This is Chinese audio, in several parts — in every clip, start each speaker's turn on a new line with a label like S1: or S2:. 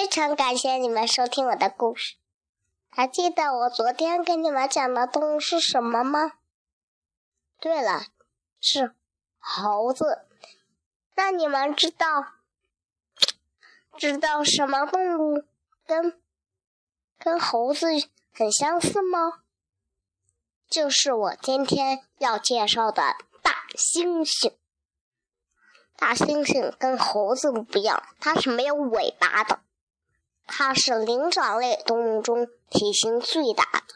S1: 非常感谢你们收听我的故事。还记得我昨天跟你们讲的动物是什么吗？对了，是猴子。那你们知道知道什么动物跟跟猴子很相似吗？就是我今天要介绍的大猩猩。大猩猩跟猴子不一样，它是没有尾巴的。它是灵长类动物中体型最大的。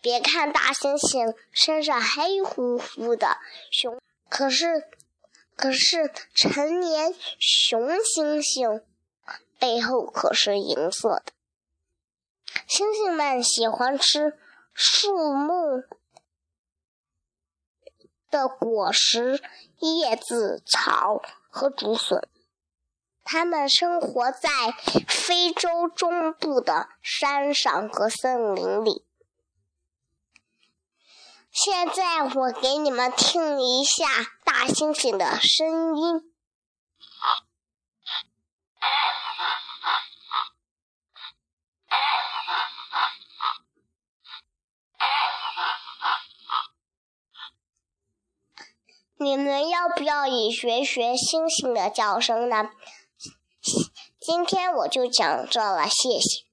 S1: 别看大猩猩身上黑乎乎的，熊可是可是成年雄猩猩背后可是银色的。猩猩们喜欢吃树木的果实、叶子、草和竹笋。它们生活在非洲中部的山上和森林里。现在我给你们听一下大猩猩的声音。你们要不要也学学猩猩的叫声呢？今天我就讲这了，谢谢。